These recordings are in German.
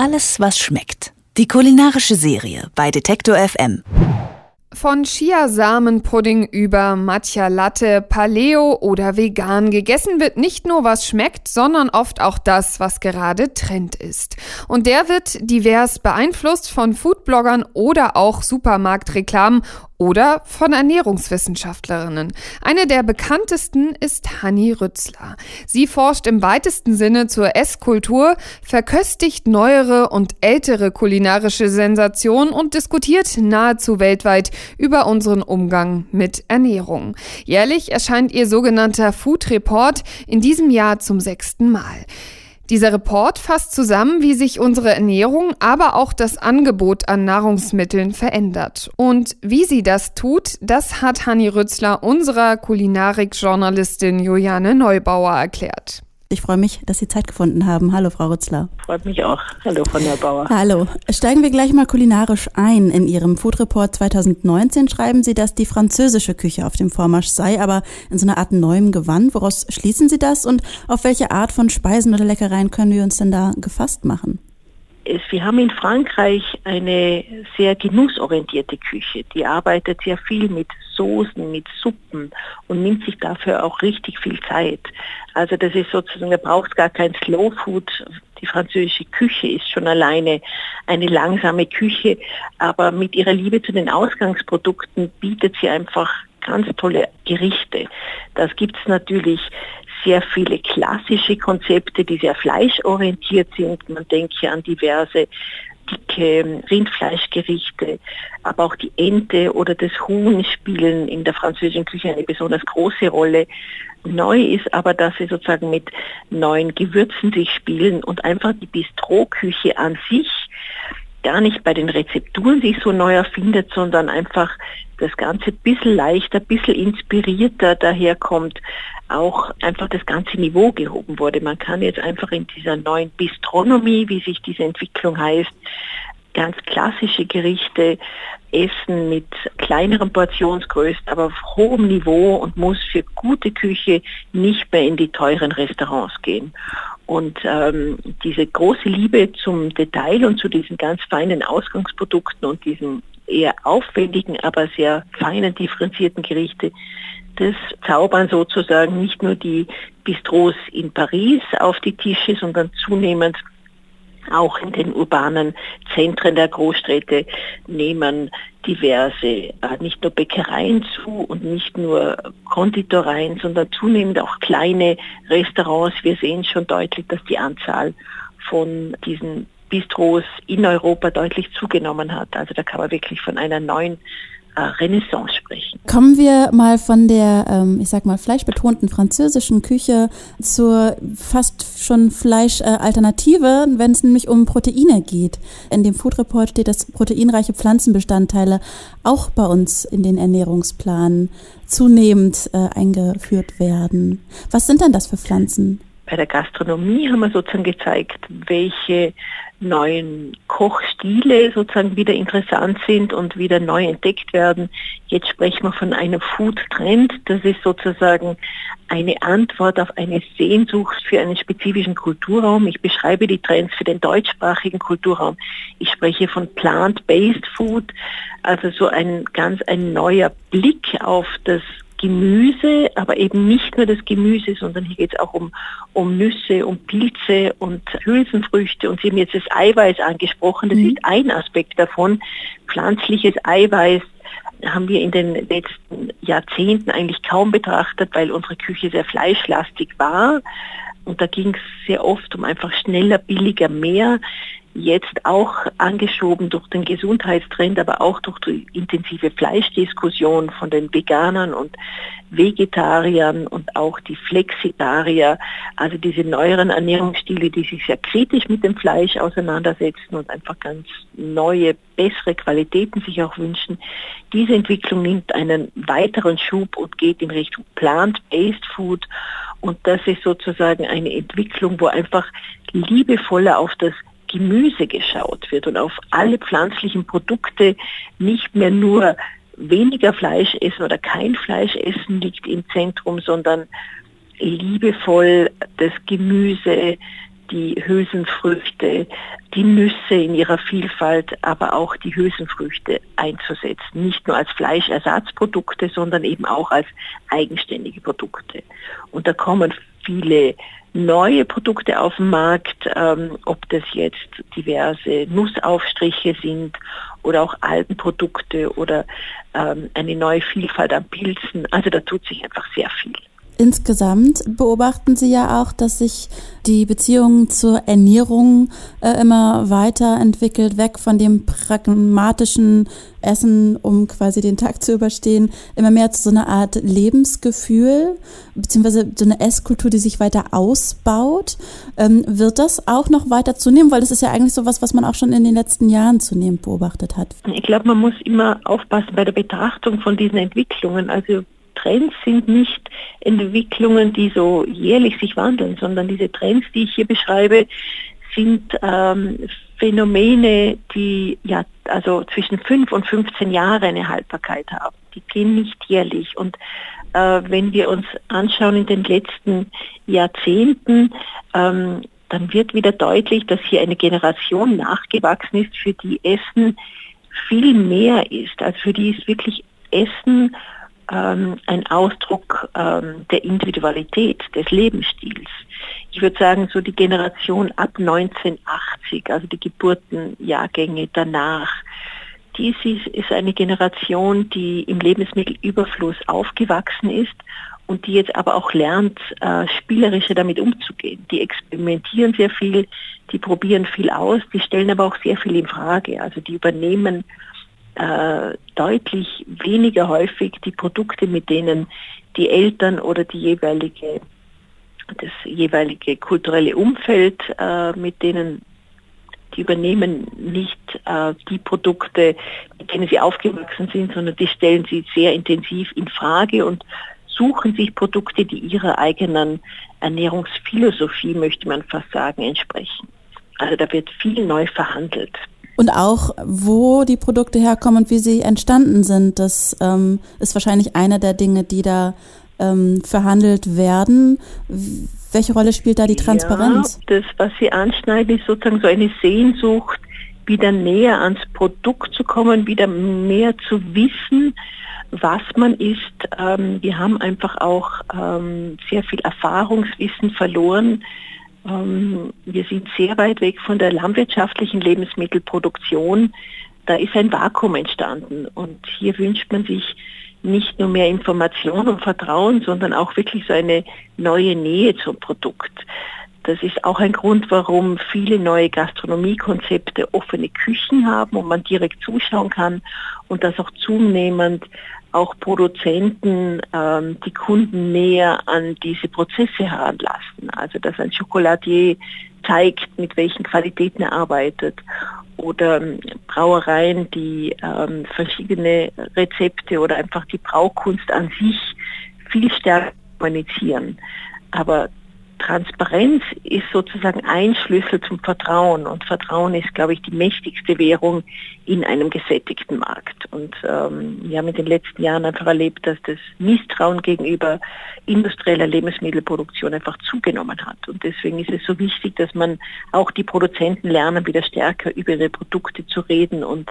Alles, was schmeckt. Die kulinarische Serie bei Detektor FM. Von Chiasamenpudding über Matcha Latte, Paleo oder vegan gegessen wird nicht nur was schmeckt, sondern oft auch das, was gerade Trend ist. Und der wird divers beeinflusst von Foodbloggern oder auch Supermarktreklamen oder von Ernährungswissenschaftlerinnen. Eine der bekanntesten ist Hanni Rützler. Sie forscht im weitesten Sinne zur Esskultur, verköstigt neuere und ältere kulinarische Sensationen und diskutiert nahezu weltweit über unseren Umgang mit Ernährung. Jährlich erscheint ihr sogenannter Food Report in diesem Jahr zum sechsten Mal. Dieser Report fasst zusammen, wie sich unsere Ernährung, aber auch das Angebot an Nahrungsmitteln verändert. Und wie sie das tut, das hat Hanni Rützler unserer Kulinarik-Journalistin Juliane Neubauer erklärt. Ich freue mich, dass Sie Zeit gefunden haben. Hallo, Frau Rützler. Freut mich auch. Hallo, Frau Neubauer. Hallo. Steigen wir gleich mal kulinarisch ein. In Ihrem Food Report 2019 schreiben Sie, dass die französische Küche auf dem Vormarsch sei, aber in so einer Art neuem Gewand. Woraus schließen Sie das und auf welche Art von Speisen oder Leckereien können wir uns denn da gefasst machen? Wir haben in Frankreich eine sehr genussorientierte Küche. Die arbeitet sehr viel mit Soßen, mit Suppen und nimmt sich dafür auch richtig viel Zeit. Also das ist sozusagen, da braucht gar kein Slow Food. Die französische Küche ist schon alleine eine langsame Küche, aber mit ihrer Liebe zu den Ausgangsprodukten bietet sie einfach ganz tolle Gerichte. Das gibt es natürlich sehr viele klassische Konzepte, die sehr fleischorientiert sind. Man denke an diverse dicke Rindfleischgerichte, aber auch die Ente oder das Huhn spielen in der französischen Küche eine besonders große Rolle. Neu ist aber, dass sie sozusagen mit neuen Gewürzen sich spielen und einfach die Bistroküche an sich gar nicht bei den Rezepturen sich so neu erfindet, sondern einfach das Ganze ein bisschen leichter, ein bisschen inspirierter daherkommt, auch einfach das ganze Niveau gehoben wurde. Man kann jetzt einfach in dieser neuen Bistronomie, wie sich diese Entwicklung heißt, ganz klassische Gerichte essen mit kleineren Portionsgrößen, aber auf hohem Niveau und muss für gute Küche nicht mehr in die teuren Restaurants gehen. Und ähm, diese große Liebe zum Detail und zu diesen ganz feinen Ausgangsprodukten und diesen eher aufwendigen, aber sehr feinen, differenzierten Gerichte, das zaubern sozusagen nicht nur die Bistros in Paris auf die Tische, sondern zunehmend auch in den urbanen Zentren der Großstädte nehmen diverse, äh, nicht nur Bäckereien zu und nicht nur Konditoreien, sondern zunehmend auch kleine Restaurants. Wir sehen schon deutlich, dass die Anzahl von diesen Bistros in Europa deutlich zugenommen hat. Also da kann man wirklich von einer neuen Renaissance sprechen. Kommen wir mal von der, ähm, ich sag mal, fleischbetonten französischen Küche zur fast schon Fleischalternative, wenn es nämlich um Proteine geht. In dem Food Report steht, dass proteinreiche Pflanzenbestandteile auch bei uns in den Ernährungsplan zunehmend äh, eingeführt werden. Was sind denn das für Pflanzen? Bei der Gastronomie haben wir sozusagen gezeigt, welche neuen Kochstile sozusagen wieder interessant sind und wieder neu entdeckt werden. Jetzt sprechen wir von einem Food-Trend. Das ist sozusagen eine Antwort auf eine Sehnsucht für einen spezifischen Kulturraum. Ich beschreibe die Trends für den deutschsprachigen Kulturraum. Ich spreche von Plant-Based Food, also so ein ganz ein neuer Blick auf das Gemüse, aber eben nicht nur das Gemüse, sondern hier geht es auch um, um Nüsse, um Pilze und Hülsenfrüchte. Und Sie haben jetzt das Eiweiß angesprochen, das mhm. ist ein Aspekt davon. Pflanzliches Eiweiß haben wir in den letzten Jahrzehnten eigentlich kaum betrachtet, weil unsere Küche sehr fleischlastig war. Und da ging es sehr oft um einfach schneller, billiger, mehr jetzt auch angeschoben durch den Gesundheitstrend, aber auch durch die intensive Fleischdiskussion von den Veganern und Vegetariern und auch die Flexitarier, also diese neueren Ernährungsstile, die sich sehr kritisch mit dem Fleisch auseinandersetzen und einfach ganz neue, bessere Qualitäten sich auch wünschen. Diese Entwicklung nimmt einen weiteren Schub und geht in Richtung Plant-Based Food und das ist sozusagen eine Entwicklung, wo einfach liebevoller auf das Gemüse geschaut wird und auf alle pflanzlichen Produkte nicht mehr nur weniger Fleisch essen oder kein Fleisch essen liegt im Zentrum, sondern liebevoll das Gemüse, die Hülsenfrüchte, die Nüsse in ihrer Vielfalt, aber auch die Hülsenfrüchte einzusetzen. Nicht nur als Fleischersatzprodukte, sondern eben auch als eigenständige Produkte. Und da kommen viele neue Produkte auf den Markt, ähm, ob das jetzt diverse Nussaufstriche sind oder auch Algenprodukte oder ähm, eine neue Vielfalt an Pilzen. Also da tut sich einfach sehr viel. Insgesamt beobachten Sie ja auch, dass sich die Beziehung zur Ernährung äh, immer weiterentwickelt, weg von dem pragmatischen Essen, um quasi den Tag zu überstehen, immer mehr zu so einer Art Lebensgefühl, beziehungsweise so eine Esskultur, die sich weiter ausbaut. Ähm, wird das auch noch weiter zunehmen? Weil das ist ja eigentlich so was, was man auch schon in den letzten Jahren zunehmend beobachtet hat. Ich glaube, man muss immer aufpassen bei der Betrachtung von diesen Entwicklungen. Also Trends sind nicht Entwicklungen, die so jährlich sich wandeln, sondern diese Trends, die ich hier beschreibe, sind ähm, Phänomene, die ja also zwischen 5 und 15 Jahre eine Haltbarkeit haben. Die gehen nicht jährlich. Und äh, wenn wir uns anschauen in den letzten Jahrzehnten, ähm, dann wird wieder deutlich, dass hier eine Generation nachgewachsen ist, für die Essen viel mehr ist. Also für die ist wirklich Essen ähm, ein Ausdruck ähm, der Individualität, des Lebensstils. Ich würde sagen, so die Generation ab 1980, also die Geburtenjahrgänge danach, dies ist, eine Generation, die im Lebensmittelüberfluss aufgewachsen ist und die jetzt aber auch lernt, äh, spielerischer damit umzugehen. Die experimentieren sehr viel, die probieren viel aus, die stellen aber auch sehr viel in Frage. Also die übernehmen äh, deutlich weniger häufig die Produkte, mit denen die Eltern oder die jeweilige, das jeweilige kulturelle Umfeld, äh, mit denen die übernehmen nicht äh, die Produkte, mit denen sie aufgewachsen sind, sondern die stellen sie sehr intensiv in Frage und suchen sich Produkte, die ihrer eigenen Ernährungsphilosophie, möchte man fast sagen, entsprechen. Also da wird viel neu verhandelt. Und auch, wo die Produkte herkommen und wie sie entstanden sind, das ähm, ist wahrscheinlich eine der Dinge, die da ähm, verhandelt werden. Welche Rolle spielt da die Transparenz? Ja, das, was Sie anschneiden, ist sozusagen so eine Sehnsucht, wieder näher ans Produkt zu kommen, wieder mehr zu wissen, was man isst. Ähm, wir haben einfach auch ähm, sehr viel Erfahrungswissen verloren ähm, wir sind sehr weit weg von der landwirtschaftlichen Lebensmittelproduktion. Da ist ein Vakuum entstanden und hier wünscht man sich nicht nur mehr Information und Vertrauen, sondern auch wirklich so eine neue Nähe zum Produkt. Das ist auch ein Grund, warum viele neue Gastronomiekonzepte offene Küchen haben, wo man direkt zuschauen kann und das auch zunehmend auch Produzenten ähm, die Kunden näher an diese Prozesse heranlassen. Also dass ein Schokoladier zeigt, mit welchen Qualitäten er arbeitet oder ähm, Brauereien, die ähm, verschiedene Rezepte oder einfach die Braukunst an sich viel stärker kommunizieren. Aber Transparenz ist sozusagen ein Schlüssel zum Vertrauen und Vertrauen ist, glaube ich, die mächtigste Währung in einem gesättigten Markt. Und ähm, wir haben in den letzten Jahren einfach erlebt, dass das Misstrauen gegenüber industrieller Lebensmittelproduktion einfach zugenommen hat. Und deswegen ist es so wichtig, dass man auch die Produzenten lernen, wieder stärker über ihre Produkte zu reden und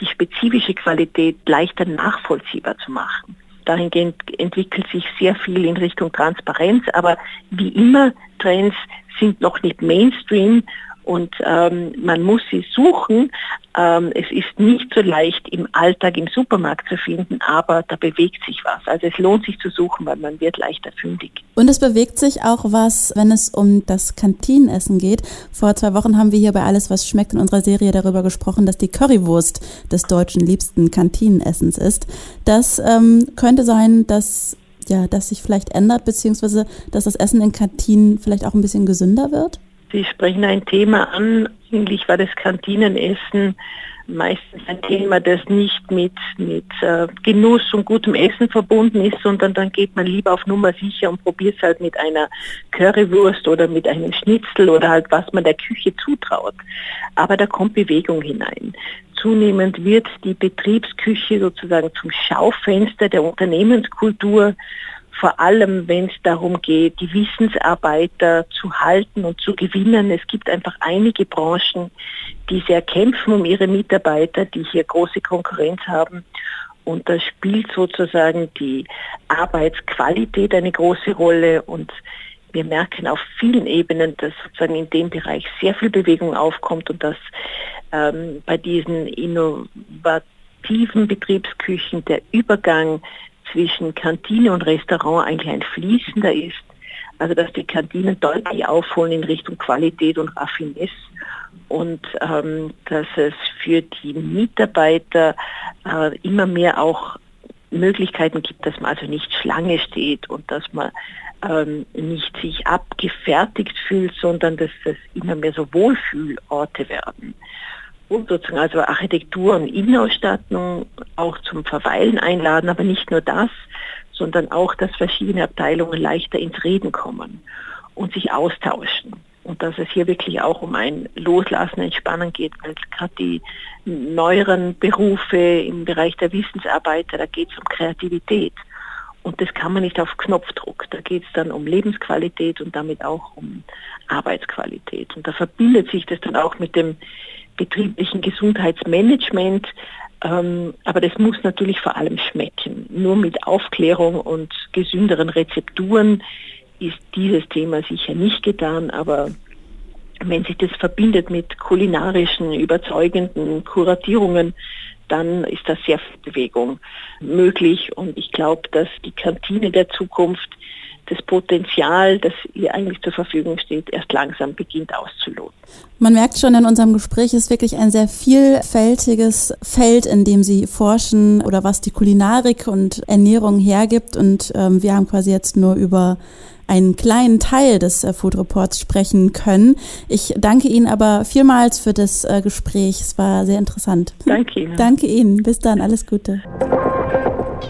die spezifische Qualität leichter nachvollziehbar zu machen. Dahingehend entwickelt sich sehr viel in Richtung Transparenz, aber wie immer, Trends sind noch nicht Mainstream und ähm, man muss sie suchen. Ähm, es ist nicht so leicht im Alltag im Supermarkt zu finden, aber da bewegt sich was. Also es lohnt sich zu suchen, weil man wird leichter fündig. Und es bewegt sich auch was, wenn es um das Kantinenessen geht. Vor zwei Wochen haben wir hier bei Alles, was schmeckt in unserer Serie darüber gesprochen, dass die Currywurst des deutschen liebsten Kantinenessens ist. Das ähm, könnte sein, dass ja, dass sich vielleicht ändert, beziehungsweise dass das Essen in Kantinen vielleicht auch ein bisschen gesünder wird? Sie sprechen ein Thema an. Eigentlich war das Kantinenessen meistens ein Thema, das nicht mit, mit äh, Genuss und gutem Essen verbunden ist, sondern dann geht man lieber auf Nummer sicher und probiert es halt mit einer Currywurst oder mit einem Schnitzel oder halt was man der Küche zutraut. Aber da kommt Bewegung hinein. Zunehmend wird die Betriebsküche sozusagen zum Schaufenster der Unternehmenskultur vor allem wenn es darum geht, die Wissensarbeiter zu halten und zu gewinnen. Es gibt einfach einige Branchen, die sehr kämpfen um ihre Mitarbeiter, die hier große Konkurrenz haben. Und da spielt sozusagen die Arbeitsqualität eine große Rolle und wir merken auf vielen Ebenen, dass sozusagen in dem Bereich sehr viel Bewegung aufkommt und dass ähm, bei diesen innovativen Betriebsküchen der Übergang zwischen Kantine und Restaurant eigentlich ein fließender ist. Also dass die Kantinen deutlich aufholen in Richtung Qualität und Raffinesse und ähm, dass es für die Mitarbeiter äh, immer mehr auch Möglichkeiten gibt, dass man also nicht Schlange steht und dass man ähm, nicht sich abgefertigt fühlt, sondern dass es immer mehr so Wohlfühlorte werden. Und sozusagen also Architektur und Innenausstattung auch zum Verweilen einladen, aber nicht nur das, sondern auch, dass verschiedene Abteilungen leichter ins Reden kommen und sich austauschen. Und dass es hier wirklich auch um ein Loslassen, Entspannen geht, weil gerade die neueren Berufe im Bereich der Wissensarbeiter, da geht es um Kreativität. Und das kann man nicht auf Knopfdruck. Da geht es dann um Lebensqualität und damit auch um Arbeitsqualität. Und da verbindet sich das dann auch mit dem betrieblichen Gesundheitsmanagement. Ähm, aber das muss natürlich vor allem schmecken. Nur mit Aufklärung und gesünderen Rezepturen ist dieses Thema sicher nicht getan, aber wenn sich das verbindet mit kulinarischen, überzeugenden Kuratierungen, dann ist da sehr viel Bewegung möglich. Und ich glaube, dass die Kantine der Zukunft das Potenzial, das ihr eigentlich zur Verfügung steht, erst langsam beginnt auszuloten. Man merkt schon in unserem Gespräch, es ist wirklich ein sehr vielfältiges Feld, in dem Sie forschen oder was die Kulinarik und Ernährung hergibt. Und ähm, wir haben quasi jetzt nur über einen kleinen Teil des äh, Food Reports sprechen können. Ich danke Ihnen aber vielmals für das äh, Gespräch. Es war sehr interessant. Danke Ihnen. Danke Ihnen. Bis dann. Alles Gute.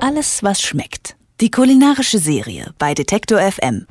Alles, was schmeckt. Die kulinarische Serie bei Detektor FM.